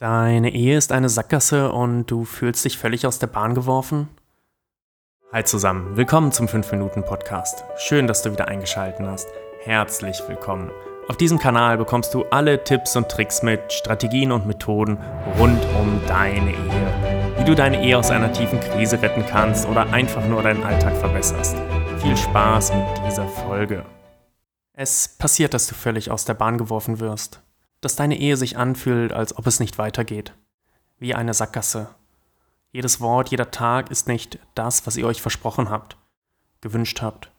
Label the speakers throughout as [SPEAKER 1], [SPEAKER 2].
[SPEAKER 1] Deine Ehe ist eine Sackgasse und du fühlst dich völlig aus der Bahn geworfen? Hi zusammen, willkommen zum 5-Minuten-Podcast. Schön, dass du wieder eingeschaltet hast. Herzlich willkommen. Auf diesem Kanal bekommst du alle Tipps und Tricks mit, Strategien und Methoden rund um deine Ehe. Wie du deine Ehe aus einer tiefen Krise retten kannst oder einfach nur deinen Alltag verbesserst. Viel Spaß mit dieser Folge. Es passiert, dass du völlig aus der Bahn geworfen wirst dass deine Ehe sich anfühlt, als ob es nicht weitergeht. Wie eine Sackgasse. Jedes Wort, jeder Tag ist nicht das, was ihr euch versprochen habt, gewünscht habt.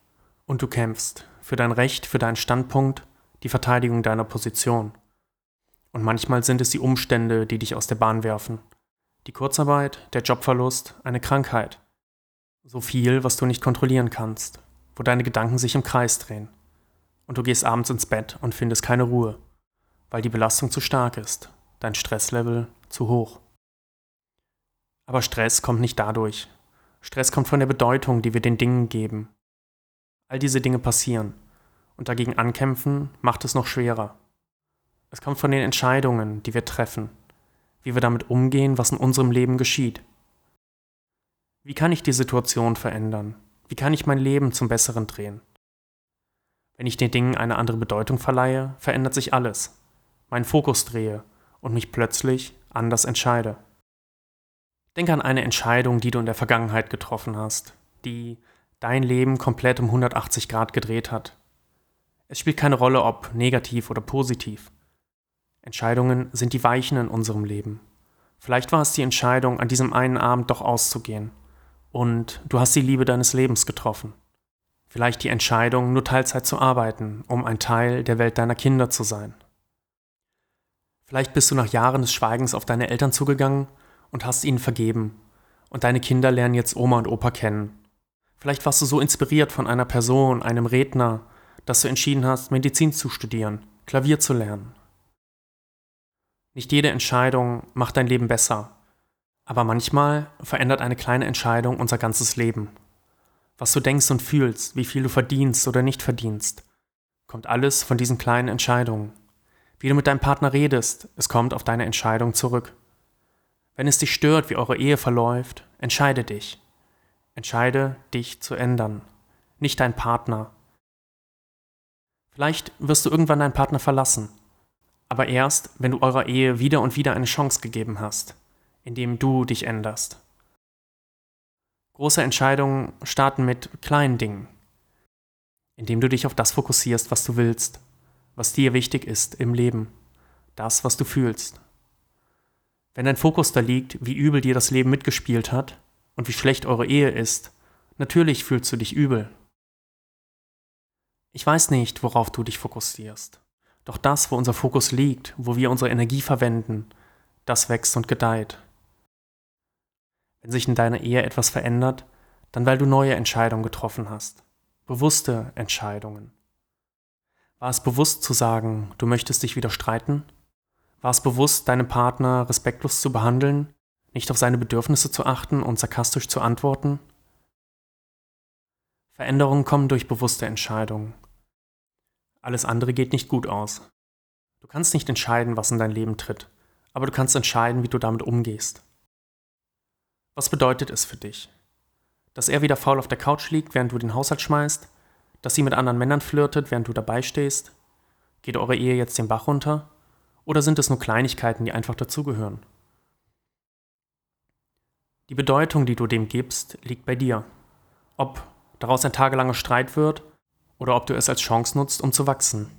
[SPEAKER 1] Und du kämpfst für dein Recht, für deinen Standpunkt, die Verteidigung deiner Position. Und manchmal sind es die Umstände, die dich aus der Bahn werfen. Die Kurzarbeit, der Jobverlust, eine Krankheit. So viel, was du nicht kontrollieren kannst, wo deine Gedanken sich im Kreis drehen. Und du gehst abends ins Bett und findest keine Ruhe weil die Belastung zu stark ist, dein Stresslevel zu hoch. Aber Stress kommt nicht dadurch. Stress kommt von der Bedeutung, die wir den Dingen geben. All diese Dinge passieren und dagegen ankämpfen macht es noch schwerer. Es kommt von den Entscheidungen, die wir treffen, wie wir damit umgehen, was in unserem Leben geschieht. Wie kann ich die Situation verändern? Wie kann ich mein Leben zum Besseren drehen? Wenn ich den Dingen eine andere Bedeutung verleihe, verändert sich alles meinen Fokus drehe und mich plötzlich anders entscheide. Denke an eine Entscheidung, die du in der Vergangenheit getroffen hast, die dein Leben komplett um 180 Grad gedreht hat. Es spielt keine Rolle, ob negativ oder positiv. Entscheidungen sind die Weichen in unserem Leben. Vielleicht war es die Entscheidung, an diesem einen Abend doch auszugehen. Und du hast die Liebe deines Lebens getroffen. Vielleicht die Entscheidung, nur Teilzeit zu arbeiten, um ein Teil der Welt deiner Kinder zu sein. Vielleicht bist du nach Jahren des Schweigens auf deine Eltern zugegangen und hast ihnen vergeben. Und deine Kinder lernen jetzt Oma und Opa kennen. Vielleicht warst du so inspiriert von einer Person, einem Redner, dass du entschieden hast, Medizin zu studieren, Klavier zu lernen. Nicht jede Entscheidung macht dein Leben besser, aber manchmal verändert eine kleine Entscheidung unser ganzes Leben. Was du denkst und fühlst, wie viel du verdienst oder nicht verdienst, kommt alles von diesen kleinen Entscheidungen. Wie du mit deinem Partner redest, es kommt auf deine Entscheidung zurück. Wenn es dich stört, wie eure Ehe verläuft, entscheide dich. Entscheide, dich zu ändern, nicht dein Partner. Vielleicht wirst du irgendwann deinen Partner verlassen, aber erst, wenn du eurer Ehe wieder und wieder eine Chance gegeben hast, indem du dich änderst. Große Entscheidungen starten mit kleinen Dingen, indem du dich auf das fokussierst, was du willst was dir wichtig ist im Leben, das, was du fühlst. Wenn dein Fokus da liegt, wie übel dir das Leben mitgespielt hat und wie schlecht eure Ehe ist, natürlich fühlst du dich übel. Ich weiß nicht, worauf du dich fokussierst. Doch das, wo unser Fokus liegt, wo wir unsere Energie verwenden, das wächst und gedeiht. Wenn sich in deiner Ehe etwas verändert, dann weil du neue Entscheidungen getroffen hast. Bewusste Entscheidungen. War es bewusst zu sagen, du möchtest dich wieder streiten? War es bewusst, deinen Partner respektlos zu behandeln, nicht auf seine Bedürfnisse zu achten und sarkastisch zu antworten? Veränderungen kommen durch bewusste Entscheidungen. Alles andere geht nicht gut aus. Du kannst nicht entscheiden, was in dein Leben tritt, aber du kannst entscheiden, wie du damit umgehst. Was bedeutet es für dich? Dass er wieder faul auf der Couch liegt, während du den Haushalt schmeißt? Dass sie mit anderen Männern flirtet, während du dabei stehst? Geht eure Ehe jetzt den Bach runter? Oder sind es nur Kleinigkeiten, die einfach dazugehören? Die Bedeutung, die du dem gibst, liegt bei dir. Ob daraus ein tagelanger Streit wird oder ob du es als Chance nutzt, um zu wachsen.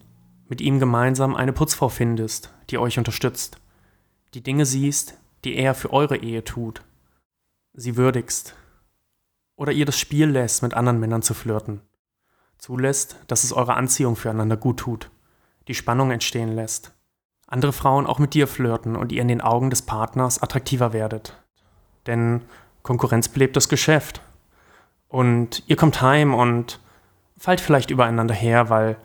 [SPEAKER 1] Mit ihm gemeinsam eine Putzfrau findest, die euch unterstützt. Die Dinge siehst, die er für eure Ehe tut. Sie würdigst. Oder ihr das Spiel lässt, mit anderen Männern zu flirten zulässt, dass es eure Anziehung füreinander gut tut, die Spannung entstehen lässt. Andere Frauen auch mit dir flirten und ihr in den Augen des Partners attraktiver werdet. Denn Konkurrenz belebt das Geschäft. Und ihr kommt heim und fallt vielleicht übereinander her, weil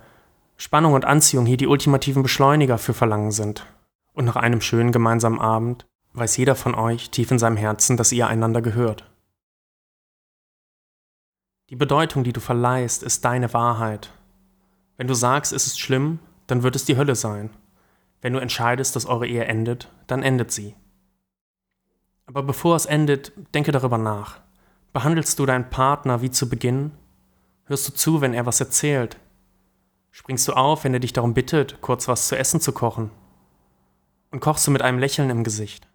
[SPEAKER 1] Spannung und Anziehung hier die ultimativen Beschleuniger für Verlangen sind. Und nach einem schönen gemeinsamen Abend weiß jeder von euch tief in seinem Herzen, dass ihr einander gehört. Die Bedeutung, die du verleihst, ist deine Wahrheit. Wenn du sagst, es ist schlimm, dann wird es die Hölle sein. Wenn du entscheidest, dass eure Ehe endet, dann endet sie. Aber bevor es endet, denke darüber nach. Behandelst du deinen Partner wie zu Beginn? Hörst du zu, wenn er was erzählt? Springst du auf, wenn er dich darum bittet, kurz was zu essen zu kochen? Und kochst du mit einem Lächeln im Gesicht?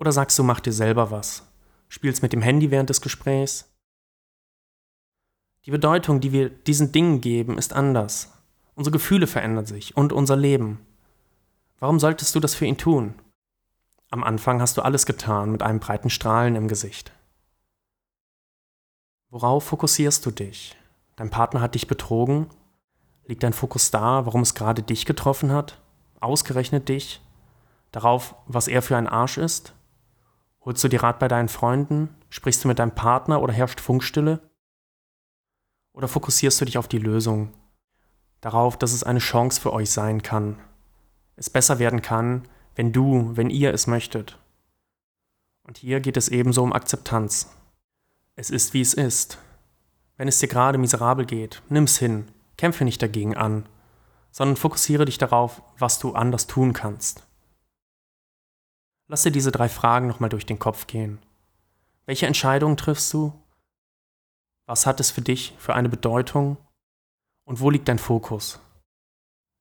[SPEAKER 1] Oder sagst du, mach dir selber was? Spielst mit dem Handy während des Gesprächs? Die Bedeutung, die wir diesen Dingen geben, ist anders. Unsere Gefühle verändern sich und unser Leben. Warum solltest du das für ihn tun? Am Anfang hast du alles getan mit einem breiten Strahlen im Gesicht. Worauf fokussierst du dich? Dein Partner hat dich betrogen? Liegt dein Fokus da, warum es gerade dich getroffen hat? Ausgerechnet dich? Darauf, was er für ein Arsch ist? Holst du dir Rat bei deinen Freunden? Sprichst du mit deinem Partner oder herrscht Funkstille? Oder fokussierst du dich auf die Lösung? Darauf, dass es eine Chance für euch sein kann. Es besser werden kann, wenn du, wenn ihr es möchtet. Und hier geht es ebenso um Akzeptanz. Es ist, wie es ist. Wenn es dir gerade miserabel geht, nimm's hin, kämpfe nicht dagegen an, sondern fokussiere dich darauf, was du anders tun kannst. Lass dir diese drei Fragen nochmal durch den Kopf gehen. Welche Entscheidungen triffst du? Was hat es für dich für eine Bedeutung? Und wo liegt dein Fokus?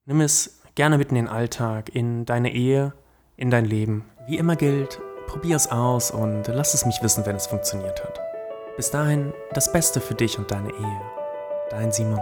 [SPEAKER 1] Nimm es gerne mit in den Alltag, in deine Ehe, in dein Leben. Wie immer gilt, probier es aus und lass es mich wissen, wenn es funktioniert hat. Bis dahin das Beste für dich und deine Ehe. Dein Simon.